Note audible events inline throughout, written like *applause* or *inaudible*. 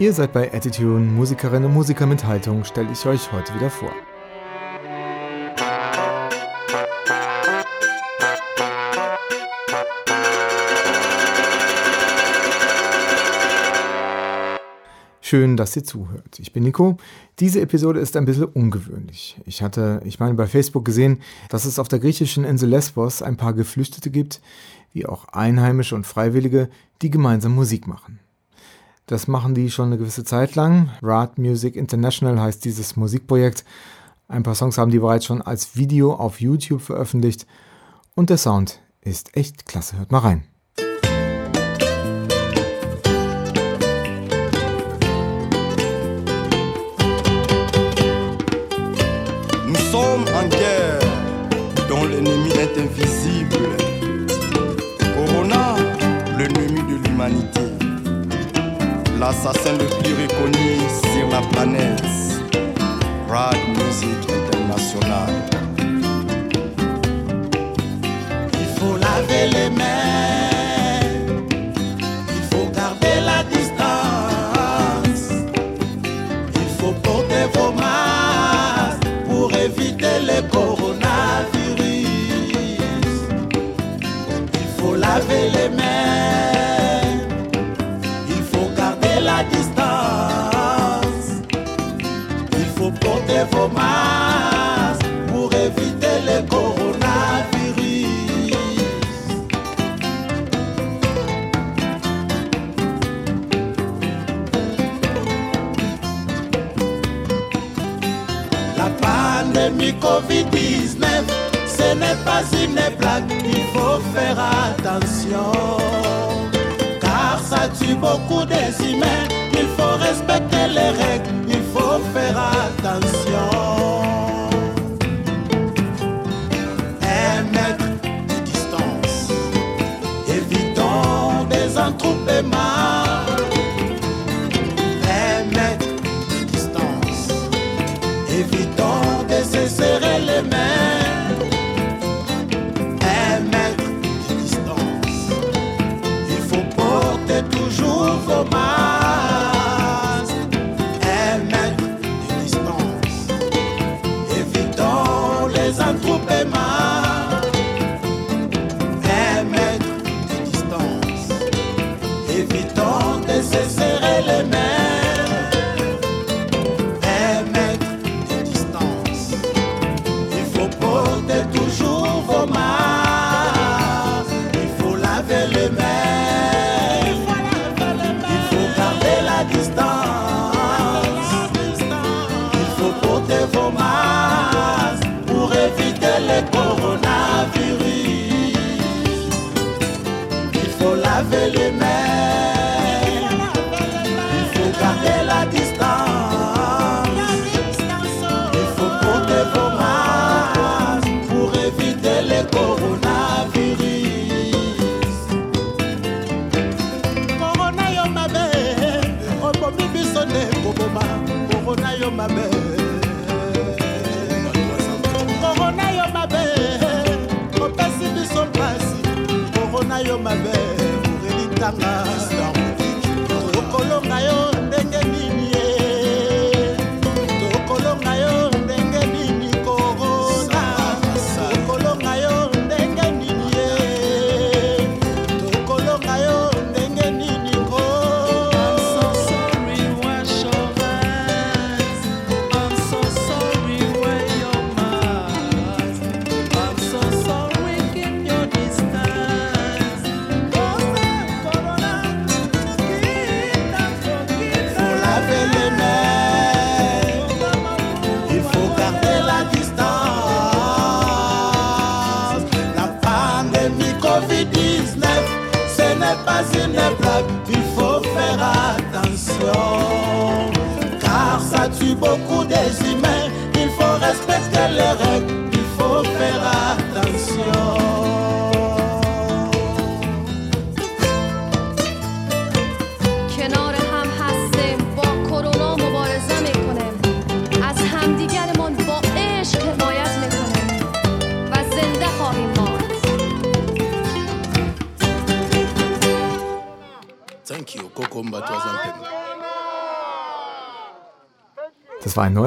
Ihr seid bei Attitude, Musikerinnen und Musiker mit Haltung, stelle ich euch heute wieder vor. Schön, dass ihr zuhört. Ich bin Nico. Diese Episode ist ein bisschen ungewöhnlich. Ich hatte, ich meine, bei Facebook gesehen, dass es auf der griechischen Insel Lesbos ein paar Geflüchtete gibt, wie auch Einheimische und Freiwillige, die gemeinsam Musik machen. Das machen die schon eine gewisse Zeit lang. Rad Music International heißt dieses Musikprojekt. Ein paar Songs haben die bereits schon als Video auf YouTube veröffentlicht und der Sound ist echt klasse. Hört mal rein. L'assassin le plus reconnu sur la planète. Rad Music n'est pas une blague, il faut faire attention. Car ça tue beaucoup des humains, il faut respecter les règles faut faire attention.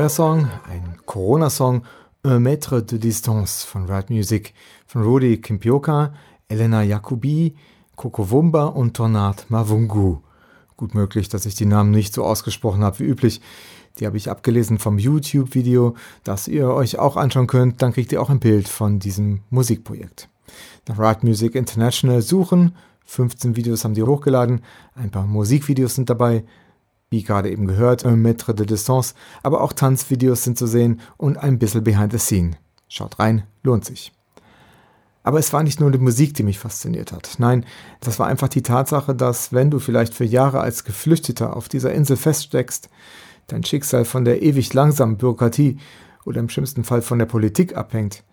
Neuer Song, ein Corona-Song, Un Maître de Distance von Rad Music, von Rudi Kimpioka, Elena Jacobi, Coco Wumba und Tornad Mavungu. Gut möglich, dass ich die Namen nicht so ausgesprochen habe wie üblich. Die habe ich abgelesen vom YouTube-Video, das ihr euch auch anschauen könnt. Dann kriegt ihr auch ein Bild von diesem Musikprojekt. Nach Rad Music International suchen. 15 Videos haben die hochgeladen. Ein paar Musikvideos sind dabei. Wie gerade eben gehört, Un Maître de Distance. Aber auch Tanzvideos sind zu sehen und ein bisschen Behind the Scene. Schaut rein, lohnt sich. Aber es war nicht nur die Musik, die mich fasziniert hat. Nein, das war einfach die Tatsache, dass wenn du vielleicht für Jahre als Geflüchteter auf dieser Insel feststeckst, dein Schicksal von der ewig langsamen Bürokratie oder im schlimmsten Fall von der Politik abhängt,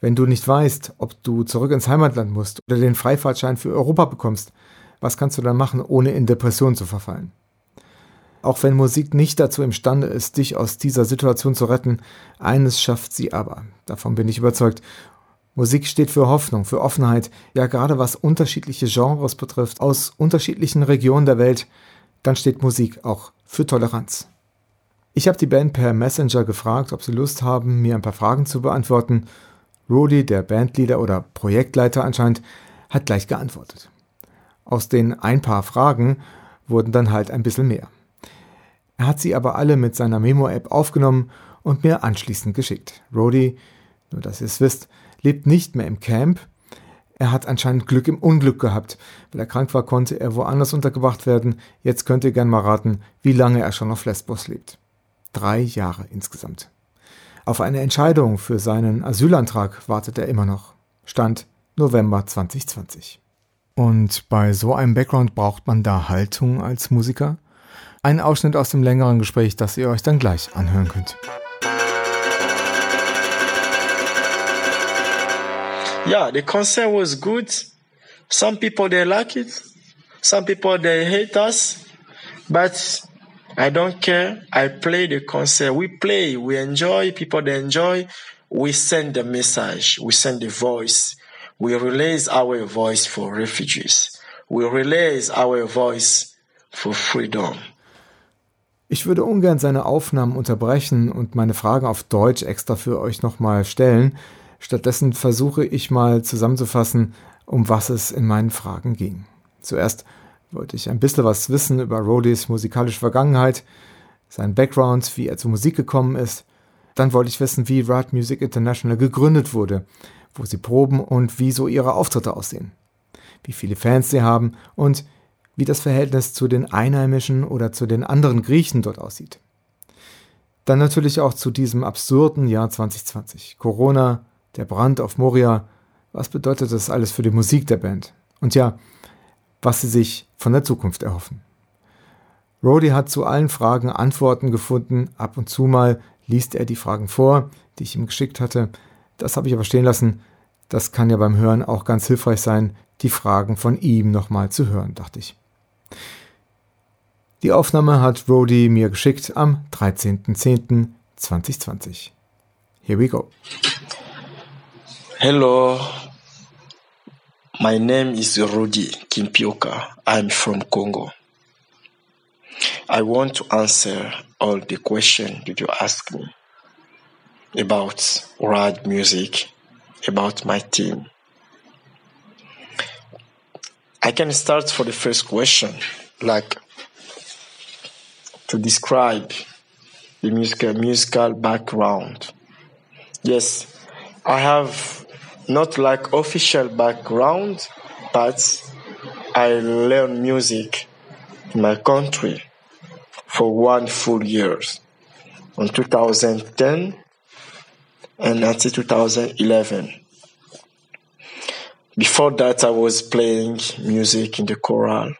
wenn du nicht weißt, ob du zurück ins Heimatland musst oder den Freifahrtschein für Europa bekommst, was kannst du dann machen, ohne in Depression zu verfallen? Auch wenn Musik nicht dazu imstande ist, dich aus dieser Situation zu retten, eines schafft sie aber. Davon bin ich überzeugt. Musik steht für Hoffnung, für Offenheit, ja gerade was unterschiedliche Genres betrifft, aus unterschiedlichen Regionen der Welt, dann steht Musik auch für Toleranz. Ich habe die Band per Messenger gefragt, ob sie Lust haben, mir ein paar Fragen zu beantworten. Rudy, der Bandleader oder Projektleiter anscheinend, hat gleich geantwortet. Aus den ein paar Fragen wurden dann halt ein bisschen mehr. Er hat sie aber alle mit seiner Memo-App aufgenommen und mir anschließend geschickt. Rody, nur dass ihr es wisst, lebt nicht mehr im Camp. Er hat anscheinend Glück im Unglück gehabt. Weil er krank war, konnte er woanders untergebracht werden. Jetzt könnt ihr gern mal raten, wie lange er schon auf Lesbos lebt. Drei Jahre insgesamt. Auf eine Entscheidung für seinen Asylantrag wartet er immer noch. Stand November 2020. Und bei so einem Background braucht man da Haltung als Musiker? Ein Ausschnitt aus dem längeren Gespräch, das ihr euch dann gleich anhören könnt. Yeah, the concert was good. Some people they like it. Some people they hate us. But I don't care. I play the concert. We play. We enjoy. People they enjoy. We send the message. We send the voice. We release our voice for refugees. We release our voice for freedom. Ich würde ungern seine Aufnahmen unterbrechen und meine Fragen auf Deutsch extra für euch nochmal stellen. Stattdessen versuche ich mal zusammenzufassen, um was es in meinen Fragen ging. Zuerst wollte ich ein bisschen was wissen über Rodys musikalische Vergangenheit, seinen Background, wie er zur Musik gekommen ist. Dann wollte ich wissen, wie Rad Music International gegründet wurde, wo sie proben und wie so ihre Auftritte aussehen, wie viele Fans sie haben und wie das Verhältnis zu den Einheimischen oder zu den anderen Griechen dort aussieht. Dann natürlich auch zu diesem absurden Jahr 2020. Corona, der Brand auf Moria. Was bedeutet das alles für die Musik der Band? Und ja, was sie sich von der Zukunft erhoffen. Rody hat zu allen Fragen Antworten gefunden. Ab und zu mal liest er die Fragen vor, die ich ihm geschickt hatte. Das habe ich aber stehen lassen. Das kann ja beim Hören auch ganz hilfreich sein, die Fragen von ihm nochmal zu hören, dachte ich. Die Aufnahme hat Rody mir geschickt am 13.10.2020. Here we go. Hello, my name is Rudy Kimpioka. I'm from Congo. I want to answer all the questions that you ask me about rad music, about my team. I can start for the first question, like to describe the musical musical background. Yes, I have not like official background, but I learn music in my country for one full year in 2010 and until 2011. Before that, I was playing music in the choral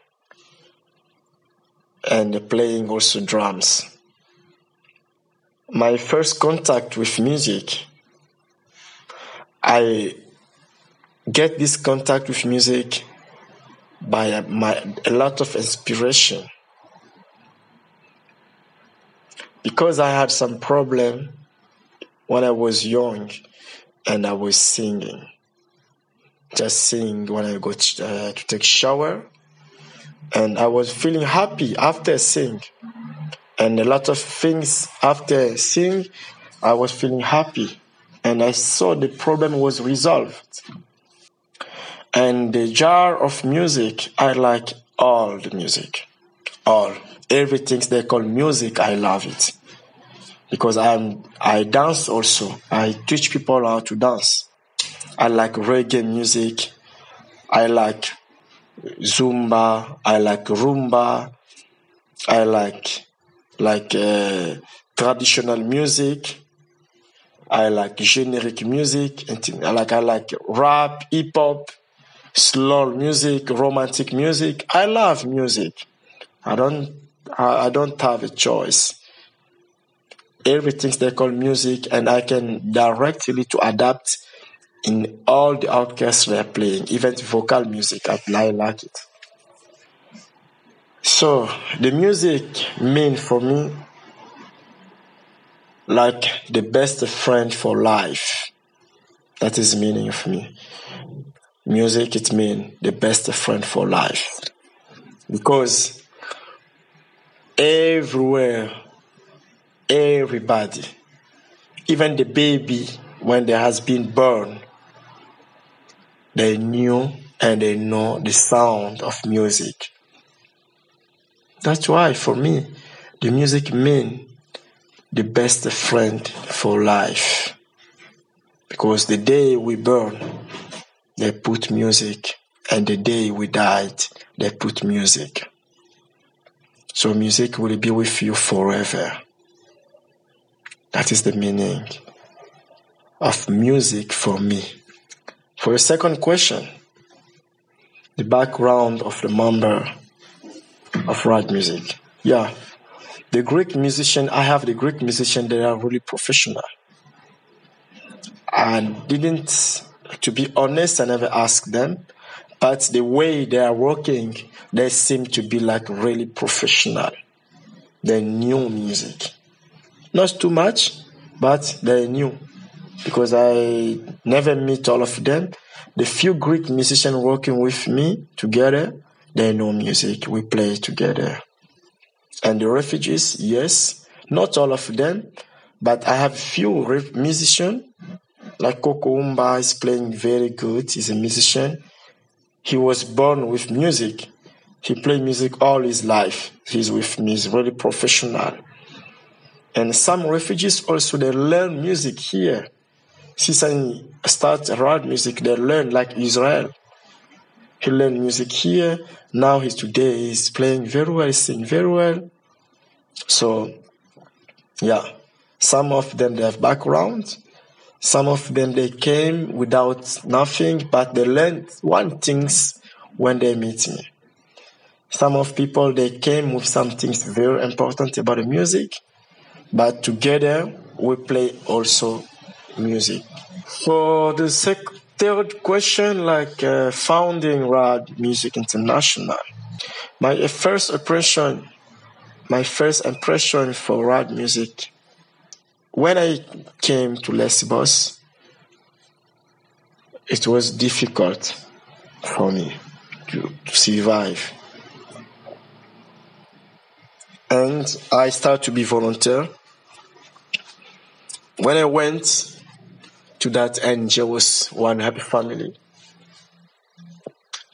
and playing also drums. My first contact with music, I get this contact with music by my, a lot of inspiration. Because I had some problem when I was young and I was singing. Just sing when I go to, uh, to take shower and I was feeling happy after sing. And a lot of things after seeing, I was feeling happy. And I saw the problem was resolved. And the jar of music, I like all the music. All. Everything they call music, I love it. Because I'm I dance also. I teach people how to dance. I like reggae music. I like zumba. I like rumba. I like like uh, traditional music. I like generic music. I like I like rap, hip hop, slow music, romantic music. I love music. I don't I, I don't have a choice. Everything they call music, and I can directly to adapt in all the orchestras they're playing, even vocal music. I, like it. So the music mean for me like the best friend for life. That is meaning for me. Music it mean the best friend for life. Because everywhere, everybody, even the baby when there has been born, they knew and they know the sound of music. That's why for me, the music mean the best friend for life. Because the day we burn, they put music, and the day we died, they put music. So music will be with you forever. That is the meaning of music for me. For a second question, the background of the member of rad music. Yeah, the Greek musician, I have the Greek musician that are really professional. And didn't, to be honest, I never asked them, but the way they are working, they seem to be like really professional. They knew music. Not too much, but they knew. Because I never meet all of them. The few Greek musicians working with me together, they know music. We play together. And the refugees, yes, not all of them, but I have a few musicians. Like Coco Umba is playing very good. He's a musician. He was born with music. He played music all his life. He's with me. He's really professional. And some refugees also they learn music here. Since I start rad music, they learn like Israel. He learned music here. Now he's today he's playing very well, sing very well. So yeah, some of them they have background. Some of them they came without nothing, but they learned one things when they meet me. Some of people they came with some things very important about the music, but together we play also music. For the sec- third question, like uh, founding Rad Music International, my first impression, my first impression for Rad Music, when I came to Lesbos, it was difficult for me to, to survive. And I started to be volunteer. When I went to that NGO's One Happy Family,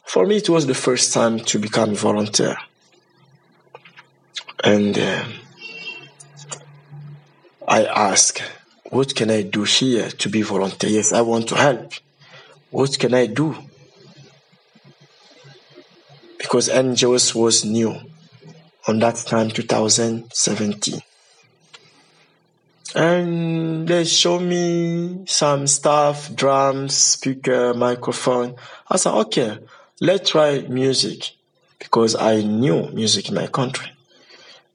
for me it was the first time to become volunteer. And uh, I asked, what can I do here to be volunteer? Yes, I want to help. What can I do? Because NGOs was new on that time, 2017. And they show me some stuff, drums, speaker, microphone. I said, okay, let's try music because I knew music in my country.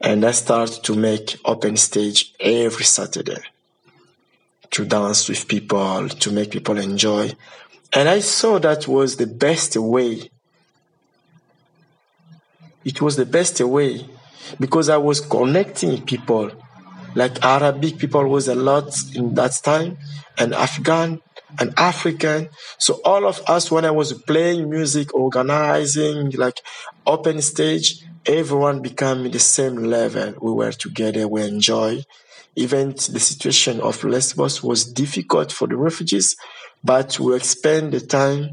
And I started to make open stage every Saturday to dance with people, to make people enjoy. And I saw that was the best way. It was the best way because I was connecting people. Like Arabic people was a lot in that time, and Afghan and African. So all of us, when I was playing music, organizing like open stage, everyone became the same level. We were together, we enjoy. Even the situation of Lesbos was difficult for the refugees, but we spend the time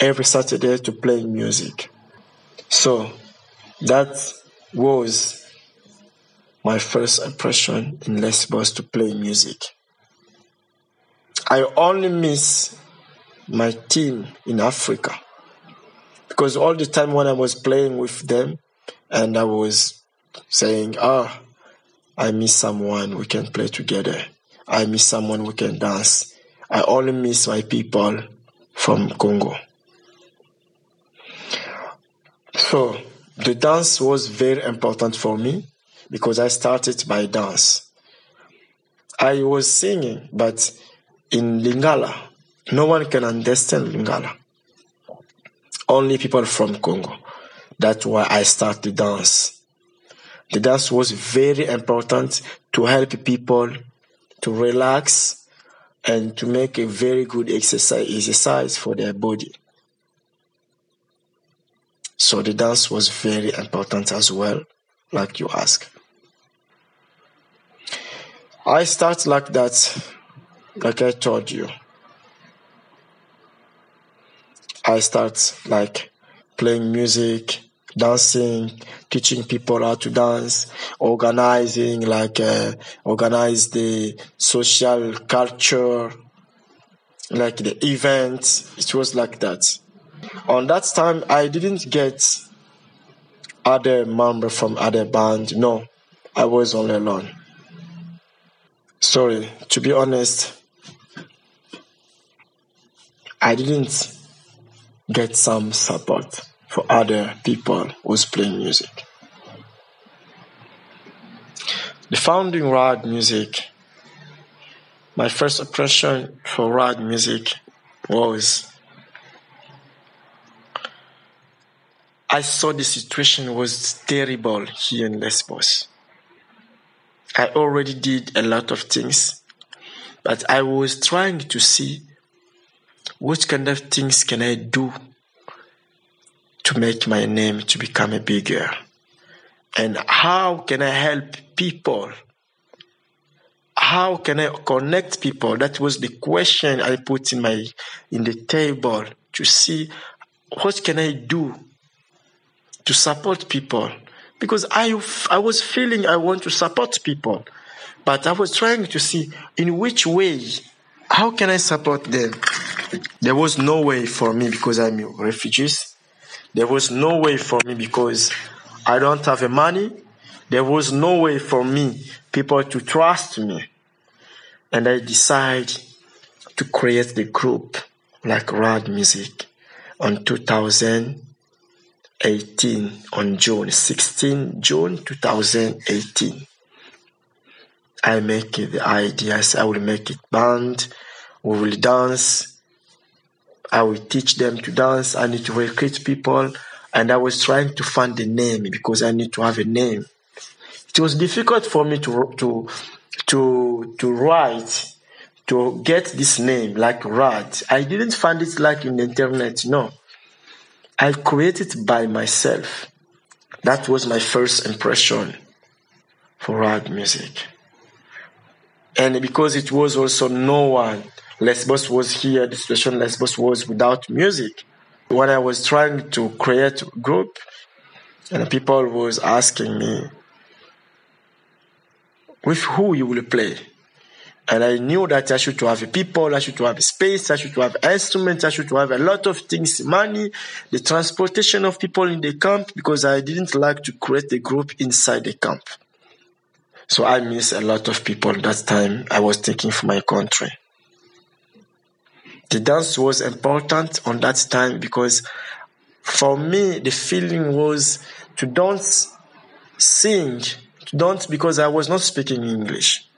every Saturday to play music. So that was my first impression in Lesbos to play music. I only miss my team in Africa because all the time when I was playing with them and I was saying, ah, I miss someone we can play together. I miss someone we can dance. I only miss my people from Congo. So the dance was very important for me because I started by dance. I was singing, but in Lingala, no one can understand Lingala. Only people from Congo. That's why I started the dance. The dance was very important to help people to relax and to make a very good exercise, exercise for their body. So the dance was very important as well, like you ask. I start like that, like I told you. I start like playing music, dancing, teaching people how to dance, organizing, like uh, organize the social culture, like the events. It was like that. On that time, I didn't get other member from other band. No, I was all alone. Sorry, to be honest, I didn't get some support for other people who's playing music. The founding rad music, my first impression for rad music was I saw the situation was terrible here in Lesbos. I already did a lot of things, but I was trying to see what kind of things can I do to make my name to become a bigger and how can I help people? How can I connect people? That was the question I put in my in the table to see what can I do to support people because I, I was feeling I want to support people, but I was trying to see in which way, how can I support them? There was no way for me because I'm a refugee. There was no way for me because I don't have money. There was no way for me, people to trust me. And I decided to create the group like Rad Music on 2000 18 on June 16 June 2018. I make the ideas. I will make it band. We will dance. I will teach them to dance. I need to recruit people. And I was trying to find a name because I need to have a name. It was difficult for me to to to to write to get this name like Rad. I didn't find it like in the internet. No. I created by myself. That was my first impression for rad music. And because it was also no one, Lesbos was here, the situation Lesbos was without music. When I was trying to create a group, and people was asking me, with who you will play? And I knew that I should have people, I should have space, I should have instruments, I should have a lot of things, money, the transportation of people in the camp, because I didn't like to create a group inside the camp. So I miss a lot of people that time I was taking for my country. The dance was important on that time because for me the feeling was to don't sing, to don't because I was not speaking English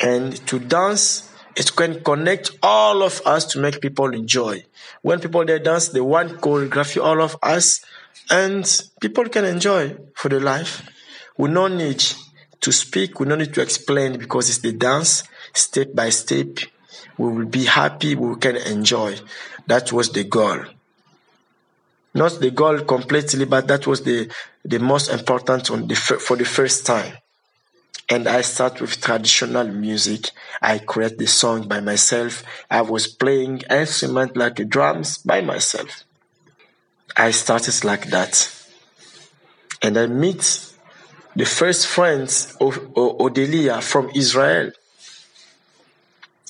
and to dance it can connect all of us to make people enjoy. When people they dance they want choreography all of us and people can enjoy for the life. We no need to speak we no need to explain because it's the dance. Step by step we will be happy we can enjoy. That was the goal. Not the goal completely, but that was the, the most important one the, for the first time. And I start with traditional music. I create the song by myself. I was playing instrument like drums by myself. I started like that. And I meet the first friends of Odelia from Israel.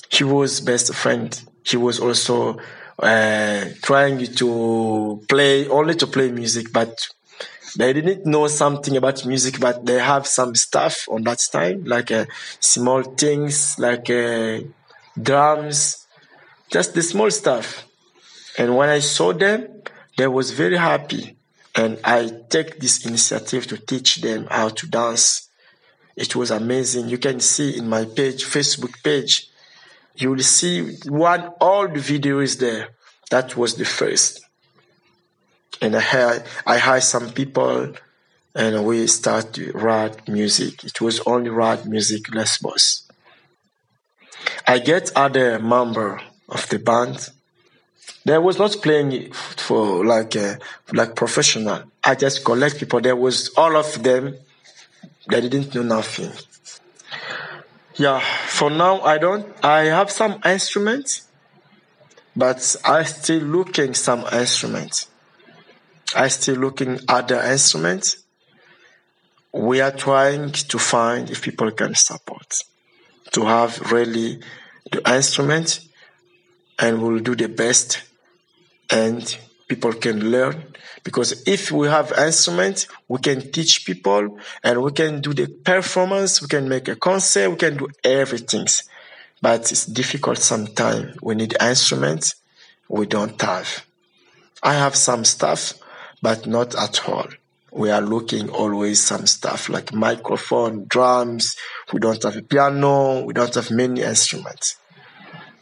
He was best friend. He was also uh, trying to play only to play music, but they didn't know something about music, but they have some stuff on that time, like uh, small things, like uh, drums, just the small stuff. And when I saw them, they was very happy and I take this initiative to teach them how to dance. It was amazing. You can see in my page, Facebook page, you will see one old video is there. That was the first. And I had I hired some people and we start to write music. It was only write music Lesbos. I get other member of the band there was not playing for like uh, like professional. I just collect people. There was all of them. They didn't know nothing. Yeah, for now I don't. I have some instruments, but I still looking some instruments. I still looking other instruments. We are trying to find if people can support to have really the instrument, and we'll do the best and people can learn. Because if we have instruments we can teach people and we can do the performance we can make a concert we can do everything. But it's difficult sometimes we need instruments we don't have. I have some stuff but not at all we are looking always some stuff like microphone drums we don't have a piano we don't have many instruments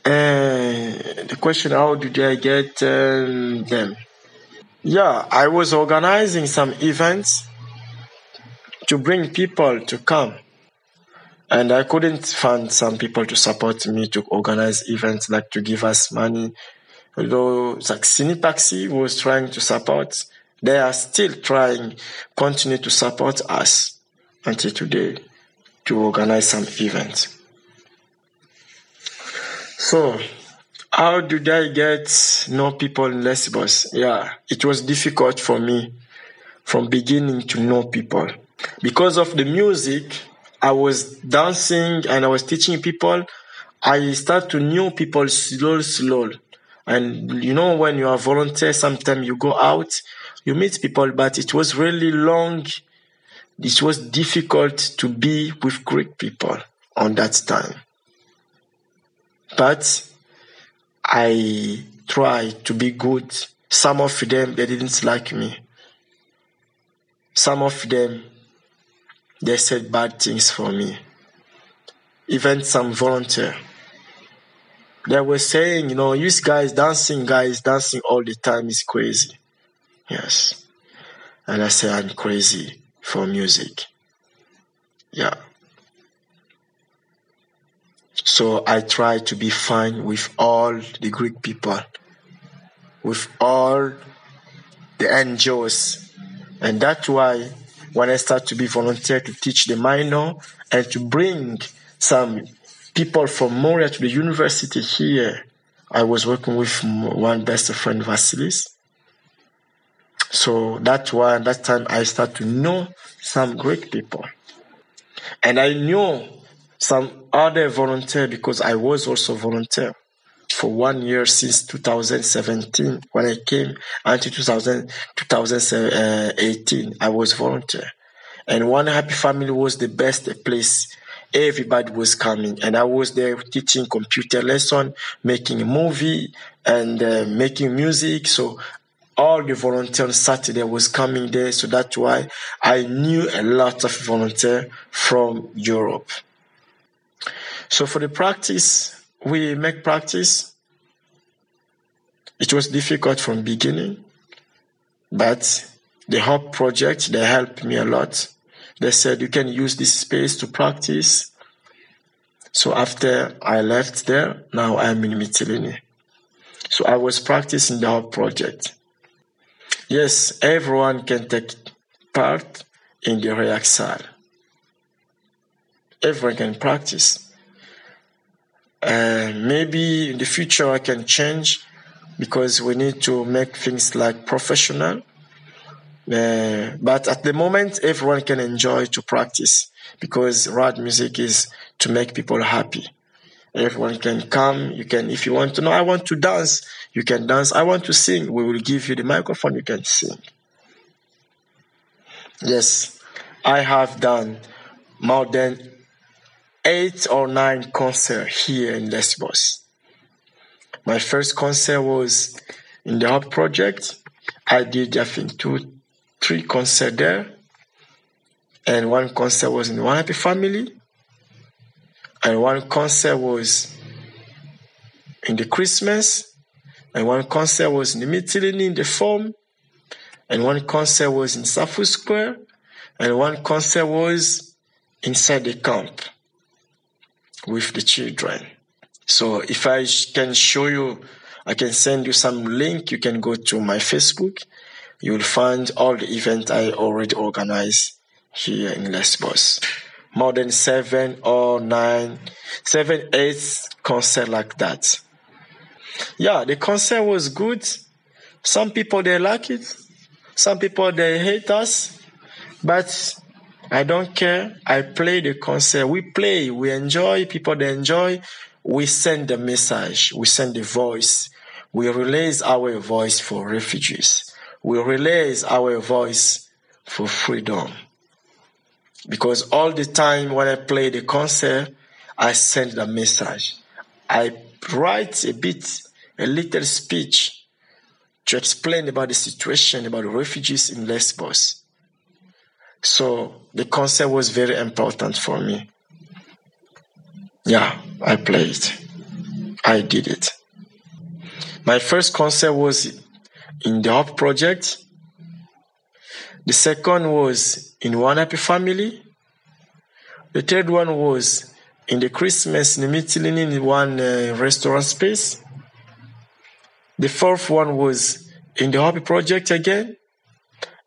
uh, the question how did I get um, them? Yeah, I was organizing some events to bring people to come. And I couldn't find some people to support me to organize events, like to give us money. Although like Cinepaxi was trying to support, they are still trying, continue to support us until today to organize some events. So, how did I get know people in Lesbos? Yeah, it was difficult for me from beginning to know people. Because of the music, I was dancing and I was teaching people. I start to know people slow, slow. And you know, when you are volunteer, sometimes you go out, you meet people, but it was really long. It was difficult to be with Greek people on that time. But I tried to be good. Some of them, they didn't like me. Some of them, they said bad things for me. Even some volunteer. They were saying, you know, you guys dancing, guys dancing all the time is crazy. Yes. And I say I'm crazy for music. Yeah. So I try to be fine with all the Greek people, with all the angels. And that's why when I start to be volunteer to teach the minor and to bring some people from Moria to the university here, I was working with one best friend, Vasilis. So that's why at that time I start to know some Greek people. And I knew some other volunteer because I was also volunteer for one year since 2017 when I came until 2000, 2018 I was volunteer. And one happy family was the best place everybody was coming. And I was there teaching computer lesson making a movie and uh, making music. So all the volunteers Saturday was coming there so that's why I knew a lot of volunteer from Europe so for the practice, we make practice. It was difficult from beginning, but the Hope project, they helped me a lot. They said you can use this space to practice. So after I left there, now I'm in Mytilene. So I was practicing the Hope project. Yes, everyone can take part in the rehearsal. Everyone can practice. And maybe in the future I can change because we need to make things like professional. Uh, but at the moment, everyone can enjoy to practice because rad music is to make people happy. Everyone can come. You can, if you want to know, I want to dance, you can dance. I want to sing. We will give you the microphone. You can sing. Yes, I have done more than eight or nine concerts here in Lesbos. My first concert was in the Hope Project. I did, I think, two, three concerts there. And one concert was in One Happy Family. And one concert was in the Christmas. And one concert was in the Mitilini in the Forum. And one concert was in Sappho Square. And one concert was inside the camp with the children. So if I can show you, I can send you some link. You can go to my Facebook. You will find all the events I already organized here in Lesbos. More than seven or nine, seven, eight concert like that. Yeah, the concert was good. Some people they like it. Some people they hate us. But I don't care. I play the concert. We play. We enjoy. People they enjoy. We send the message. We send the voice. We release our voice for refugees. We release our voice for freedom. Because all the time when I play the concert, I send the message. I write a bit, a little speech to explain about the situation about the refugees in Lesbos. So the concert was very important for me. Yeah, I played. I did it. My first concert was in the Hope Project. The second was in One Happy Family. The third one was in the Christmas in in one uh, restaurant space. The fourth one was in the Hope Project again.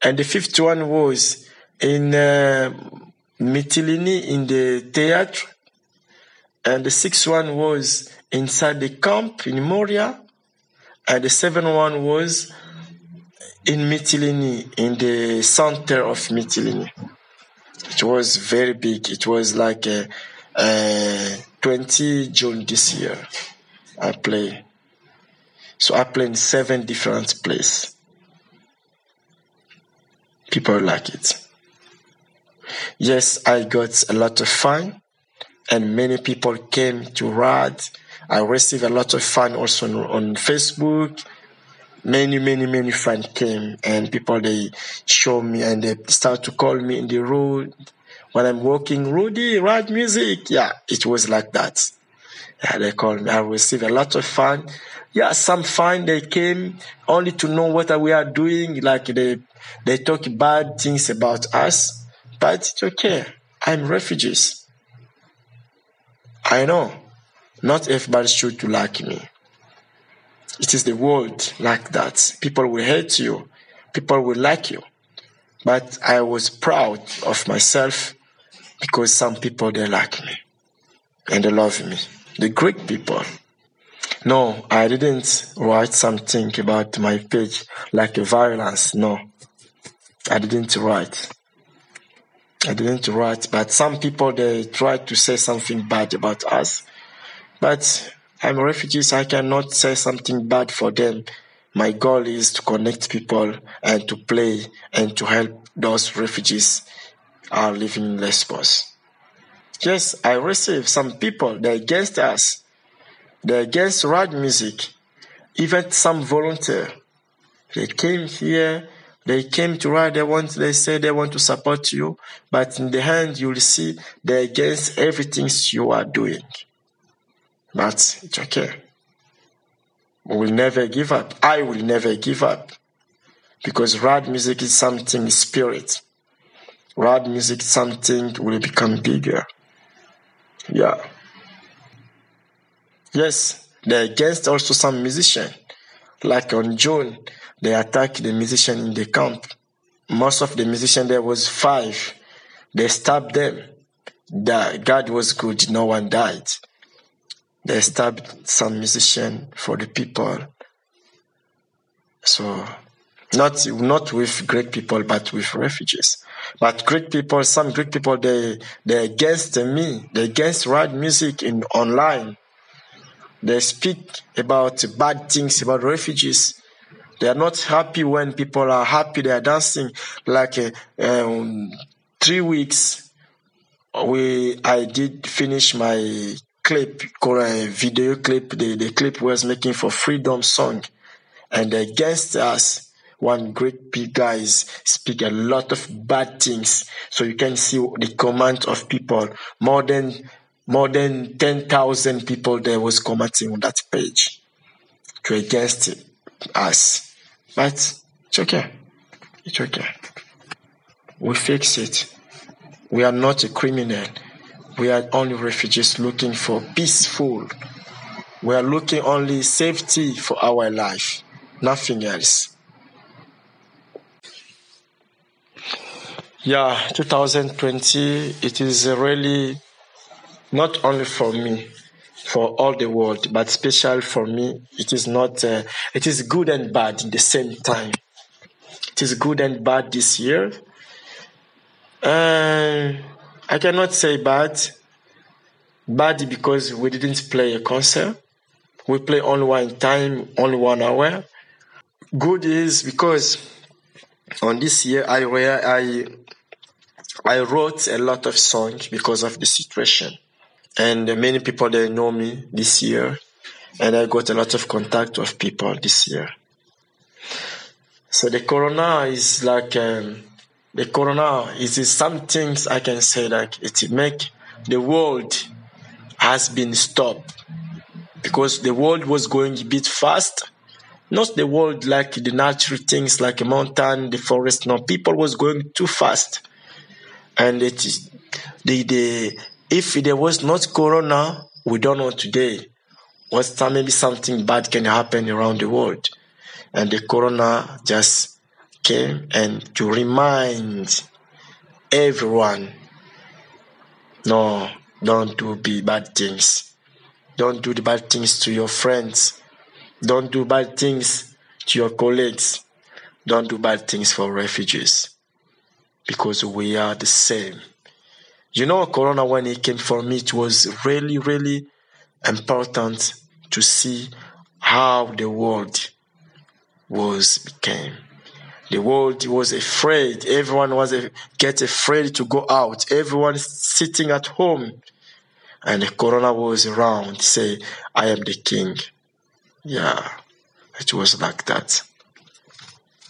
And the fifth one was in uh, in the theater. And the sixth one was inside the camp in Moria. And the seventh one was in Mitilini, in the center of Mitilini. It was very big. It was like a, a 20 June this year. I play. So I play in seven different places. People like it. Yes, I got a lot of fun, and many people came to RAD. I received a lot of fun also on, on Facebook. Many, many, many fans came, and people they show me and they start to call me in the road when I'm walking. Rudy, RAD music, yeah, it was like that. Yeah, they called me. I received a lot of fun. Yeah, some fun they came only to know what we are doing. Like they they talk bad things about us but it's okay. I'm refugees. I know not everybody should like me. It is the world like that. People will hate you. People will like you. But I was proud of myself because some people they like me and they love me. The Greek people. No, I didn't write something about my page like a violence. No, I didn't write. I didn't write, but some people they try to say something bad about us. But I'm refugees, I cannot say something bad for them. My goal is to connect people and to play and to help those refugees are living in Lesbos. Yes, I receive some people, they're against us. They're against rad music. Even some volunteer. They came here they came to write, they want, they say they want to support you, but in the end, you'll see they're against everything you are doing. But it's okay. We will never give up. I will never give up. Because rad music is something spirit. Rad music something will become bigger. Yeah. Yes, they're against also some musician. Like on June, they attacked the musician in the camp. Most of the musicians there was five. They stabbed them. The, God was good. No one died. They stabbed some musician for the people. So not not with Greek people, but with refugees. But Greek people, some Greek people, they they against me. They against rap music in online. They speak about bad things about refugees. They are not happy when people are happy. They are dancing like uh, um, three weeks. We I did finish my clip, a video clip. The the clip was making for freedom song, and against us one great big guys speak a lot of bad things. So you can see the comment of people. More than more than ten thousand people there was commenting on that page to against us. But it's okay. It's okay. We fix it. We are not a criminal. We are only refugees looking for peaceful. We are looking only safety for our life, nothing else. Yeah, 2020, it is really not only for me, for all the world, but special for me. It is not, uh, it is good and bad in the same time. It is good and bad this year. Uh, I cannot say bad. Bad because we didn't play a concert. We play only one time, only one hour. Good is because on this year I I I wrote a lot of songs because of the situation. And many people they know me this year. And I got a lot of contact with people this year. So the corona is like um, the corona is, some things I can say like it make the world has been stopped because the world was going a bit fast. Not the world like the natural things like a mountain, the forest. No, people was going too fast and it is the the if there was not corona we don't know today what time maybe something bad can happen around the world and the corona just came and to remind everyone no don't do bad things. Don't do the bad things to your friends. Don't do bad things to your colleagues. Don't do bad things for refugees. Because we are the same. You know, Corona, when it came for me, it was really, really important to see how the world was became. The world was afraid. Everyone was a, get afraid to go out. Everyone sitting at home. And the corona was around, say, I am the king. Yeah, it was like that.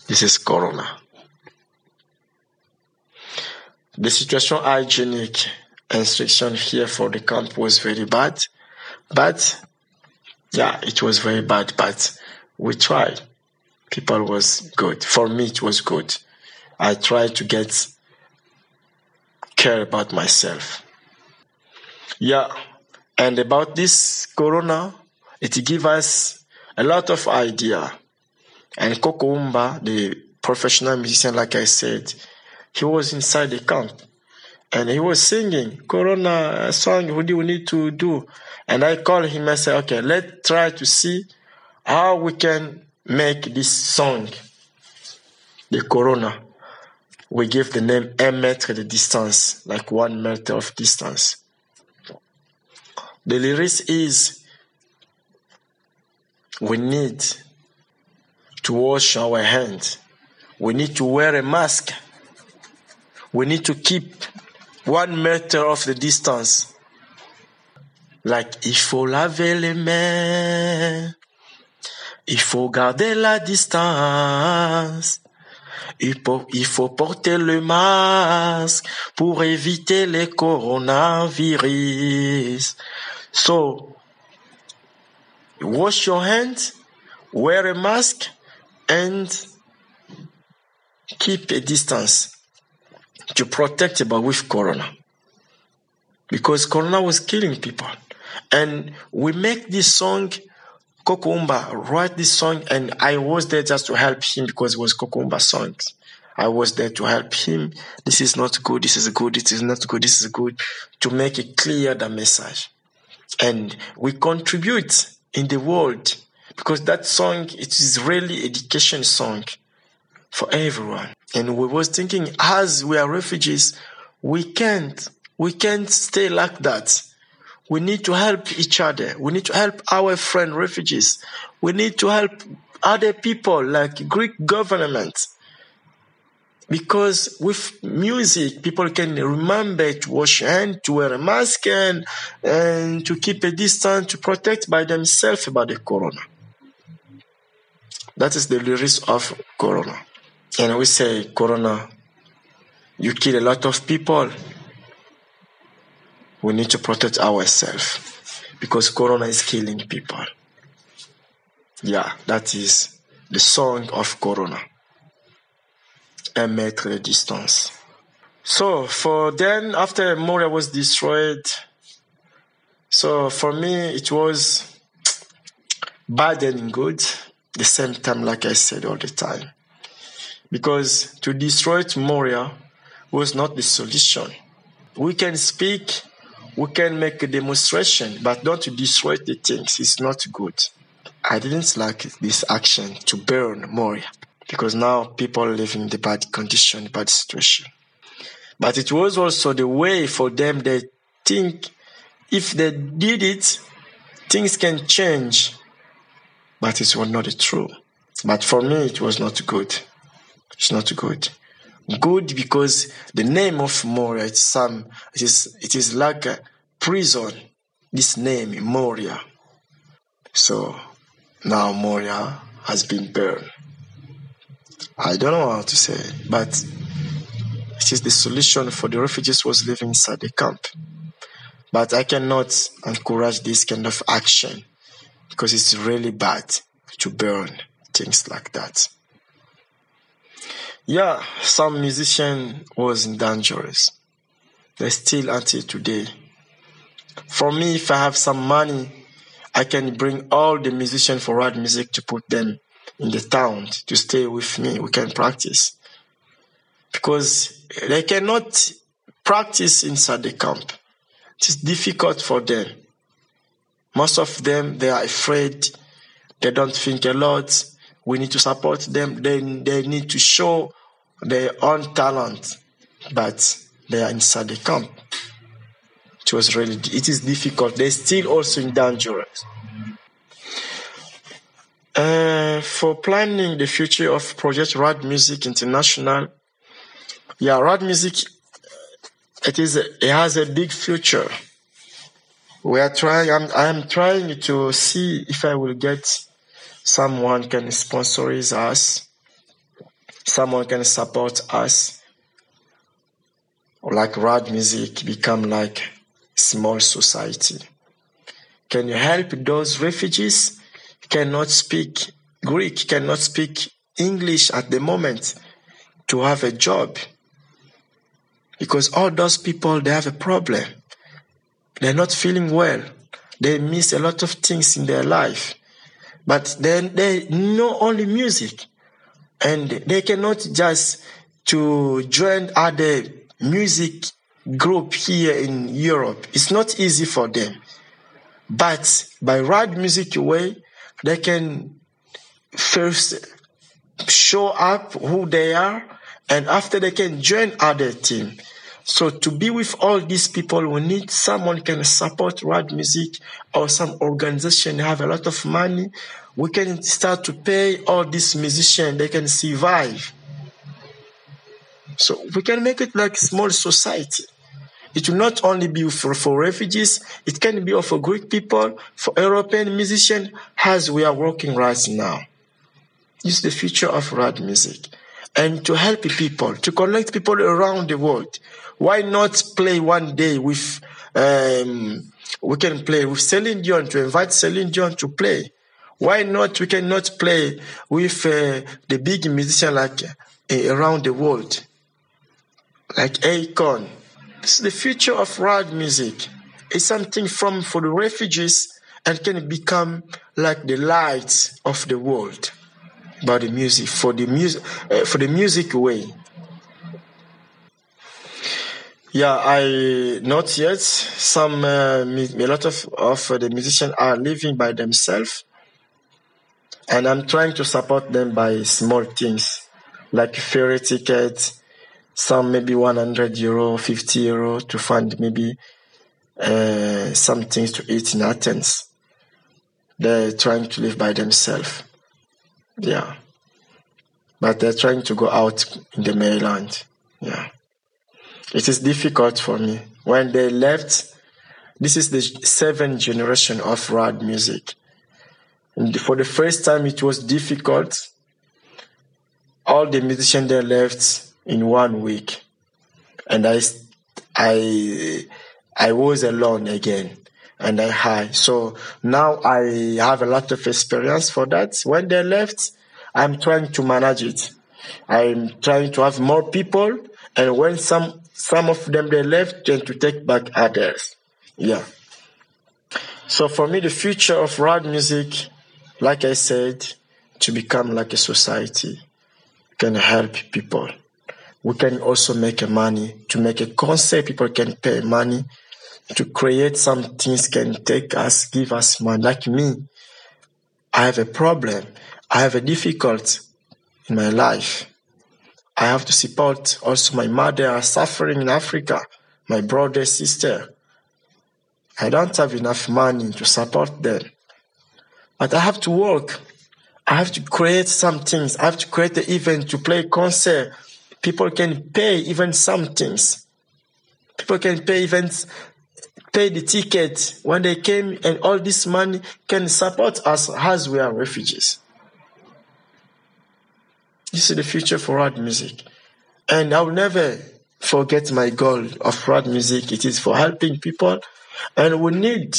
This is corona. The situation hygienic instruction here for the camp was very bad, but yeah, it was very bad, but we tried. People was good. For me, it was good. I tried to get care about myself. Yeah, and about this corona, it give us a lot of idea. And Kokumba, the professional musician, like I said, he was inside the camp and he was singing corona song what do we need to do and i called him and said okay let's try to see how we can make this song the corona we give the name Un Mètre de Distance like one meter of distance the lyrics is we need to wash our hands we need to wear a mask we need to keep one meter of the distance. Like, il faut laver les mains. Il faut garder la distance. Il faut, porter le masque pour éviter les coronavirus. So, wash your hands, wear a mask, and keep a distance to protect about with corona because corona was killing people and we make this song Kokumba wrote this song, and I was there just to help him because it was Kokumba song. I was there to help him. This is not good. This is good. This is not good. This is good. To make it clear the message, and we contribute in the world because that song it is really education song for everyone. And we was thinking, as we are refugees, we can't we can't stay like that. We need to help each other. We need to help our friend refugees. We need to help other people like Greek government. Because with music, people can remember to wash hands, to wear a mask, and, and to keep a distance, to protect by themselves about the corona. That is the lyrics of corona. And we say, corona, you kill a lot of people. We need to protect ourselves because corona is killing people. Yeah, that is the song of corona. Un mètre distance. So for then, after Moria was destroyed, so for me it was *tsk* bad and good, the same time, like I said all the time. Because to destroy Moria was not the solution. We can speak, we can make a demonstration, but don't to destroy the things. It's not good. I didn't like this action to burn Moria because now people live in the bad condition, bad situation. But it was also the way for them they think if they did it, things can change. But it was not true. But for me, it was not good. It's not good. Good because the name of Moria, it's some, it is, it is like a prison. This name, Moria. So now Moria has been burned. I don't know how to say it, but it is the solution for the refugees was living inside the camp. But I cannot encourage this kind of action because it's really bad to burn things like that. Yeah, some musician was in dangerous. They still until today. For me, if I have some money, I can bring all the musicians for rad music to put them in the town to stay with me. We can practice. Because they cannot practice inside the camp. It is difficult for them. Most of them, they are afraid. They don't think a lot. We need to support them. They, they need to show their own talent, but they are inside the camp. It was really, it is difficult. They're still also in danger. Uh, for planning the future of Project Rad Music International, yeah, Rad Music, it is, it has a big future. We are trying, I'm, I'm trying to see if I will get someone can sponsor us, someone can support us, like Rad Music become like small society. Can you help those refugees cannot speak Greek, cannot speak English at the moment to have a job? Because all those people, they have a problem. They're not feeling well. They miss a lot of things in their life. But then they know only music. And they cannot just to join other music group here in Europe. It's not easy for them. But by Rad Music Way, they can first show up who they are, and after they can join other team. So to be with all these people, we need someone can support Rad Music or some organization have a lot of money. We can start to pay all these musicians. They can survive. So we can make it like small society. It will not only be for, for refugees, it can be for Greek people, for European musicians, as we are working right now. Is the future of rad music. And to help people, to connect people around the world. Why not play one day with, um, we can play with Celine Dion, to invite Celine Dion to play. Why not, we cannot play with uh, the big musician like uh, around the world, like Akon, this is the future of rad music. It's something from for the refugees and can become like the light of the world by the music for the music uh, for the music way. Yeah i not yet. Some uh, a lot of of the musicians are living by themselves and i'm trying to support them by small things like ferry tickets some maybe 100 euro 50 euro to fund maybe uh, some things to eat in athens. They're trying to live by themselves yeah. But they're trying to go out in the mainland. Yeah. It is difficult for me. When they left this is the seventh generation of rad music. And for the first time it was difficult. All the musicians they left in one week. And i i i was alone again and i had so now i have a lot of experience for that. When they left i'm trying to manage it. I'm trying to have more people and when some some of them they left then to take back others. Yeah. So for me the future of rad music like i said to become like a society can help people. We can also make money. To make a concert people can pay money to create some things can take us give us money. Like me i have a problem. I have a difficult in my life. I have to support also my mother are suffering in africa my brother sister. I don't have enough money to support them. But i have to work. I have to create some things. I have to create an event to play concert. People can pay even some things. People can pay even pay the ticket when they came, and all this money can support us as we are refugees. This is the future for rad music, and I will never forget my goal of rad music. It is for helping people, and we need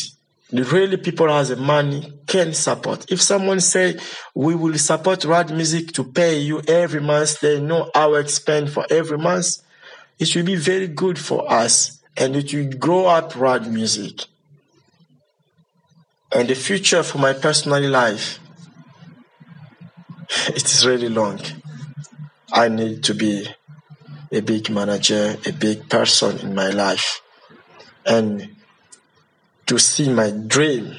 the really people as the money can support. If someone say we will support rad music to pay you every month, they know our expense for every month. It will be very good for us and it will grow up rad music. And the future for my personal life, *laughs* it is really long. I need to be a big manager, a big person in my life. And to see my dream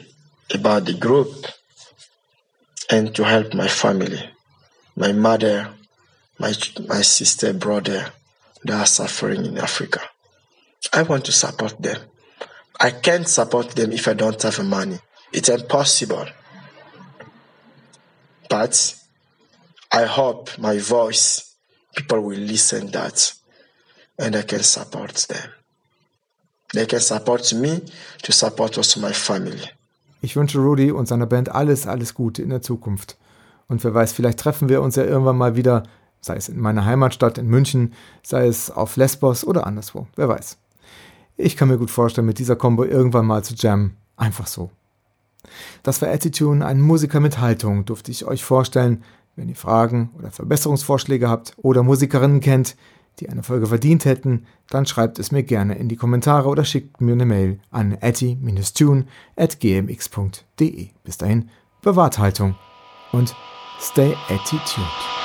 about the group and to help my family, my mother, my, my sister, brother that are suffering in Africa. I want to support them. I can't support them if I don't have money. It's impossible. But I hope my voice, people will listen that and I can support them. They can support me to support also my family. Ich wünsche Rudy und seiner Band alles, alles Gute in der Zukunft. Und wer weiß, vielleicht treffen wir uns ja irgendwann mal wieder, sei es in meiner Heimatstadt in München, sei es auf Lesbos oder anderswo. Wer weiß. Ich kann mir gut vorstellen, mit dieser Combo irgendwann mal zu jammen. Einfach so. Das war Attitude, ein Musiker mit Haltung, durfte ich euch vorstellen. Wenn ihr Fragen oder Verbesserungsvorschläge habt oder Musikerinnen kennt, die eine Folge verdient hätten, dann schreibt es mir gerne in die Kommentare oder schickt mir eine Mail an atti-tune at gmx.de. Bis dahin, bewahrt Haltung und stay attitude.